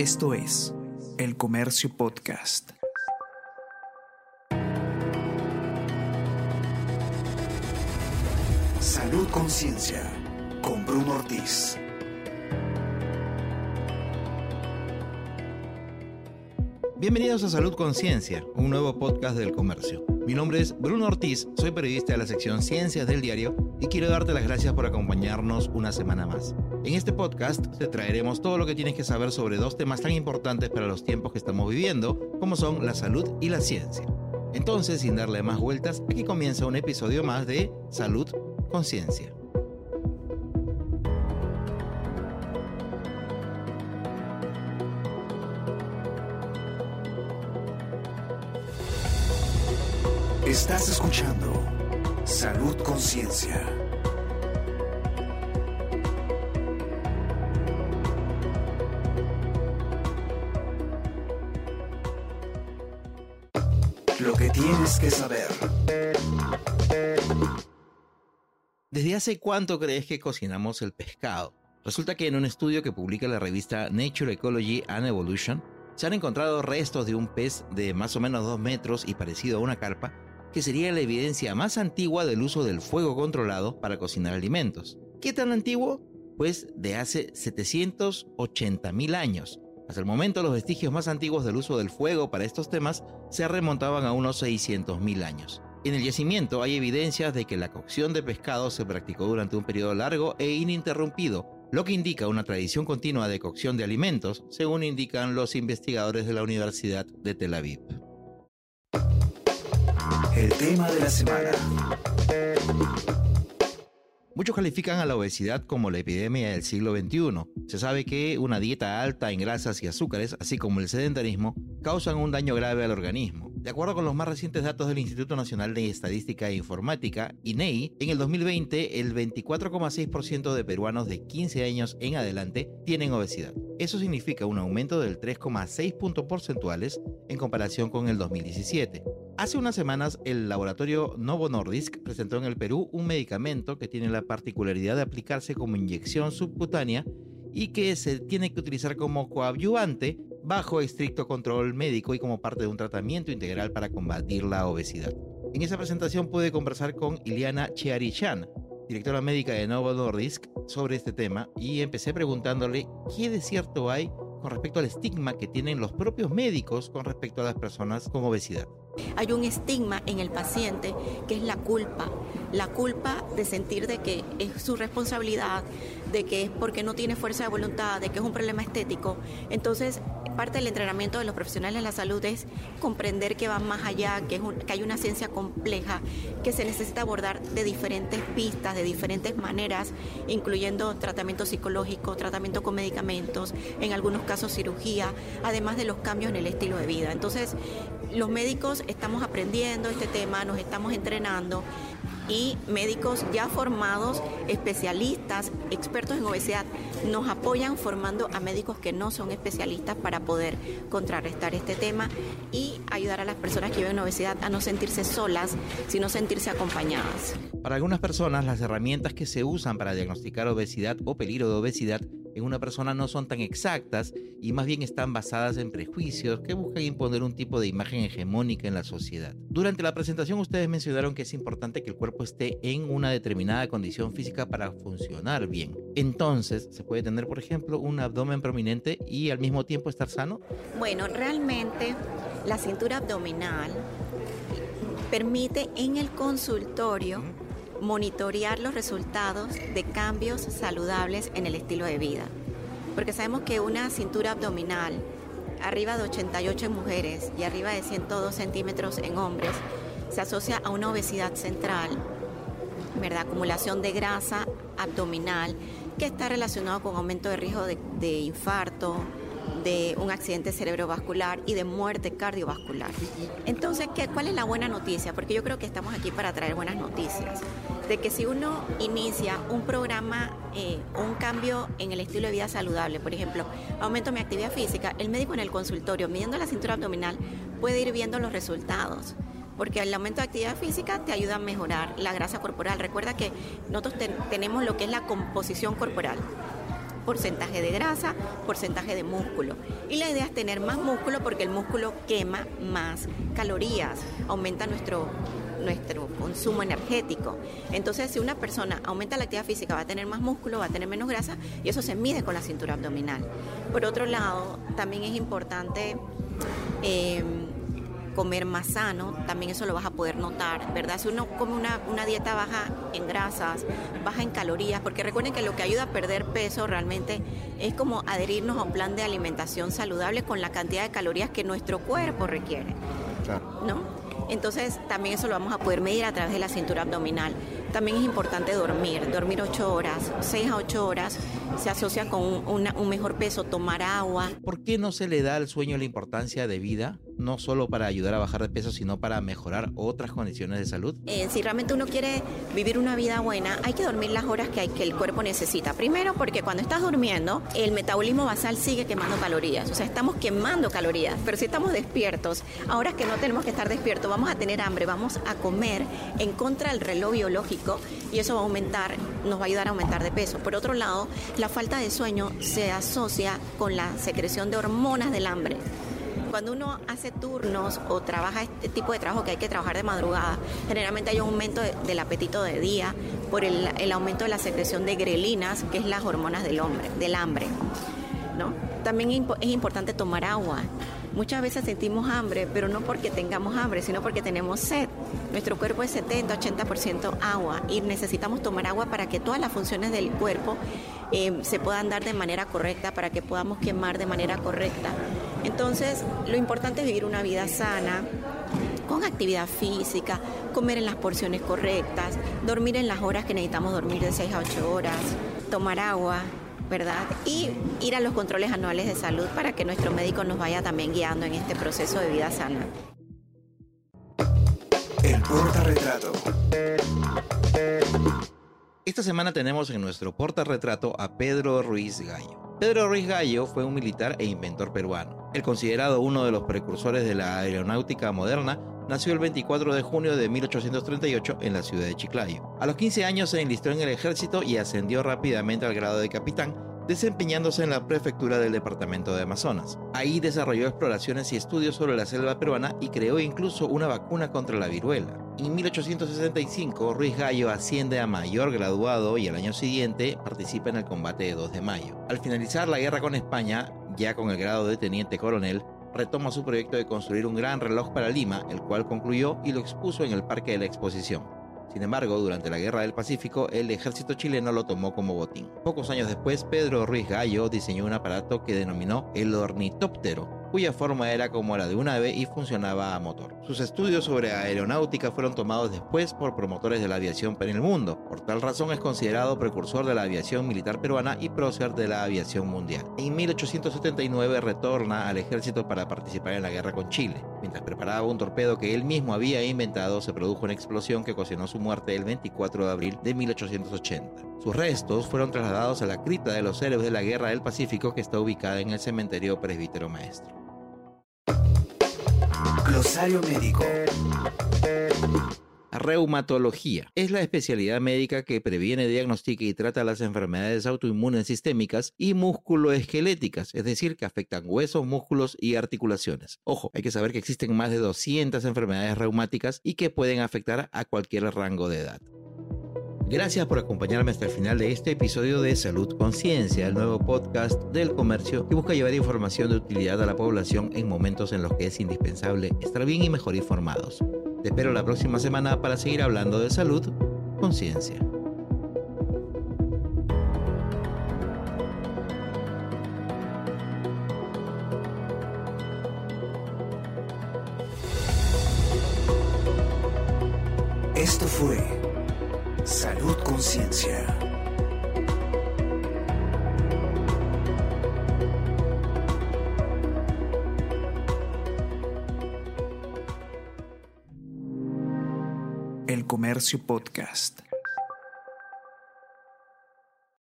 Esto es El Comercio Podcast. Salud Conciencia con Bruno Ortiz. Bienvenidos a Salud Conciencia, un nuevo podcast del comercio. Mi nombre es Bruno Ortiz, soy periodista de la sección Ciencias del Diario y quiero darte las gracias por acompañarnos una semana más. En este podcast te traeremos todo lo que tienes que saber sobre dos temas tan importantes para los tiempos que estamos viviendo, como son la salud y la ciencia. Entonces, sin darle más vueltas, aquí comienza un episodio más de Salud Conciencia. Estás escuchando Salud Conciencia. Tienes que saber. ¿Desde hace cuánto crees que cocinamos el pescado? Resulta que en un estudio que publica la revista Nature Ecology and Evolution, se han encontrado restos de un pez de más o menos 2 metros y parecido a una carpa que sería la evidencia más antigua del uso del fuego controlado para cocinar alimentos. ¿Qué tan antiguo? Pues de hace 780.000 años. Hasta el momento los vestigios más antiguos del uso del fuego para estos temas se remontaban a unos 600.000 años. En el yacimiento hay evidencias de que la cocción de pescado se practicó durante un periodo largo e ininterrumpido, lo que indica una tradición continua de cocción de alimentos, según indican los investigadores de la Universidad de Tel Aviv. El tema de la semana. Muchos califican a la obesidad como la epidemia del siglo XXI. Se sabe que una dieta alta en grasas y azúcares, así como el sedentarismo, causan un daño grave al organismo. De acuerdo con los más recientes datos del Instituto Nacional de Estadística e Informática, INEI, en el 2020 el 24,6% de peruanos de 15 años en adelante tienen obesidad. Eso significa un aumento del 3,6 puntos porcentuales en comparación con el 2017. Hace unas semanas, el laboratorio Novo Nordisk presentó en el Perú un medicamento que tiene la particularidad de aplicarse como inyección subcutánea y que se tiene que utilizar como coadyuvante bajo estricto control médico y como parte de un tratamiento integral para combatir la obesidad. En esa presentación pude conversar con Iliana Chearichan, directora médica de Novo Nordisk, sobre este tema y empecé preguntándole qué de cierto hay con respecto al estigma que tienen los propios médicos con respecto a las personas con obesidad. Hay un estigma en el paciente que es la culpa, la culpa de sentir de que es su responsabilidad, de que es porque no tiene fuerza de voluntad, de que es un problema estético. Entonces, parte del entrenamiento de los profesionales de la salud es comprender que va más allá, que, que hay una ciencia compleja, que se necesita abordar de diferentes pistas, de diferentes maneras, incluyendo tratamiento psicológico, tratamiento con medicamentos, en algunos casos cirugía, además de los cambios en el estilo de vida. Entonces, los médicos estamos aprendiendo este tema, nos estamos entrenando y médicos ya formados, especialistas, expertos en obesidad, nos apoyan formando a médicos que no son especialistas para poder contrarrestar este tema y ayudar a las personas que viven obesidad a no sentirse solas, sino sentirse acompañadas. Para algunas personas, las herramientas que se usan para diagnosticar obesidad o peligro de obesidad en una persona no son tan exactas y más bien están basadas en prejuicios que buscan imponer un tipo de imagen hegemónica en la sociedad. Durante la presentación ustedes mencionaron que es importante que el cuerpo esté en una determinada condición física para funcionar bien. Entonces, ¿se puede tener, por ejemplo, un abdomen prominente y al mismo tiempo estar sano? Bueno, realmente la cintura abdominal permite en el consultorio monitorear los resultados de cambios saludables en el estilo de vida. Porque sabemos que una cintura abdominal arriba de 88 en mujeres y arriba de 102 centímetros en hombres se asocia a una obesidad central, ¿verdad? Acumulación de grasa abdominal que está relacionado con aumento de riesgo de, de infarto, de un accidente cerebrovascular y de muerte cardiovascular. Entonces, ¿qué, ¿cuál es la buena noticia? Porque yo creo que estamos aquí para traer buenas noticias. De que si uno inicia un programa, eh, un cambio en el estilo de vida saludable, por ejemplo, aumento mi actividad física, el médico en el consultorio, midiendo la cintura abdominal, puede ir viendo los resultados porque el aumento de actividad física te ayuda a mejorar la grasa corporal. Recuerda que nosotros tenemos lo que es la composición corporal porcentaje de grasa, porcentaje de músculo. Y la idea es tener más músculo porque el músculo quema más calorías, aumenta nuestro nuestro consumo energético. Entonces, si una persona aumenta la actividad física, va a tener más músculo, va a tener menos grasa y eso se mide con la cintura abdominal. Por otro lado, también es importante eh, comer más sano, también eso lo vas a poder notar, ¿verdad? Si uno come una, una, dieta baja en grasas, baja en calorías, porque recuerden que lo que ayuda a perder peso realmente es como adherirnos a un plan de alimentación saludable con la cantidad de calorías que nuestro cuerpo requiere, claro. ¿no? Entonces también eso lo vamos a poder medir a través de la cintura abdominal. También es importante dormir, dormir 8 horas, 6 a 8 horas se asocia con un, una, un mejor peso, tomar agua. ¿Por qué no se le da al sueño la importancia de vida? No solo para ayudar a bajar de peso, sino para mejorar otras condiciones de salud? Eh, si realmente uno quiere vivir una vida buena, hay que dormir las horas que, hay, que el cuerpo necesita. Primero, porque cuando estás durmiendo, el metabolismo basal sigue quemando calorías. O sea, estamos quemando calorías. Pero si estamos despiertos, ahora que no tenemos que estar despiertos, vamos a tener hambre, vamos a comer en contra del reloj biológico y eso va a aumentar, nos va a ayudar a aumentar de peso. Por otro lado, la falta de sueño se asocia con la secreción de hormonas del hambre. Cuando uno hace turnos o trabaja este tipo de trabajo que hay que trabajar de madrugada, generalmente hay un aumento de, del apetito de día por el, aumento de la secreción de grelinas, que es las hormonas del, hombre, del hambre. También es importante tomar agua. Muchas veces sentimos hambre, pero no porque tengamos hambre, sino porque tenemos sed. Nuestro cuerpo es 70-80% agua y necesitamos tomar agua para que todas las funciones del cuerpo eh, se puedan dar de manera correcta, para que podamos quemar de manera correcta. Entonces, lo importante es vivir una vida sana, con actividad física, comer en las porciones correctas, dormir en las horas que necesitamos dormir de 6 a 8 horas, tomar agua, ¿verdad? Y ir a los controles anuales de salud para que nuestro médico nos vaya también guiando en este proceso de vida sana. El portarretrato. Esta semana tenemos en nuestro portarretrato a Pedro Ruiz Gallo. Pedro Ruiz Gallo fue un militar e inventor peruano. El considerado uno de los precursores de la aeronáutica moderna, nació el 24 de junio de 1838 en la ciudad de Chiclayo. A los 15 años se enlistó en el ejército y ascendió rápidamente al grado de capitán, desempeñándose en la prefectura del departamento de Amazonas. Ahí desarrolló exploraciones y estudios sobre la selva peruana y creó incluso una vacuna contra la viruela. En 1865, Ruiz Gallo asciende a mayor graduado y al año siguiente participa en el combate de 2 de mayo. Al finalizar la guerra con España, ya con el grado de teniente coronel, retoma su proyecto de construir un gran reloj para Lima, el cual concluyó y lo expuso en el Parque de la Exposición. Sin embargo, durante la Guerra del Pacífico, el ejército chileno lo tomó como botín. Pocos años después, Pedro Ruiz Gallo diseñó un aparato que denominó el ornitóptero, cuya forma era como la de un ave y funcionaba a motor. Sus estudios sobre aeronáutica fueron tomados después por promotores de la aviación en el mundo. Por tal razón es considerado precursor de la aviación militar peruana y prócer de la aviación mundial. En 1879 retorna al ejército para participar en la guerra con Chile. Mientras preparaba un torpedo que él mismo había inventado, se produjo una explosión que ocasionó su muerte el 24 de abril de 1880. Sus restos fueron trasladados a la cripta de los héroes de la Guerra del Pacífico que está ubicada en el cementerio Presbítero Maestro. Glosario médico. Reumatología. Es la especialidad médica que previene, diagnostica y trata las enfermedades autoinmunes sistémicas y musculoesqueléticas, es decir, que afectan huesos, músculos y articulaciones. Ojo, hay que saber que existen más de 200 enfermedades reumáticas y que pueden afectar a cualquier rango de edad. Gracias por acompañarme hasta el final de este episodio de Salud Conciencia, el nuevo podcast del comercio que busca llevar información de utilidad a la población en momentos en los que es indispensable estar bien y mejor informados. Te espero la próxima semana para seguir hablando de salud, conciencia. Esto fue Salud Conciencia. El Comercio Podcast.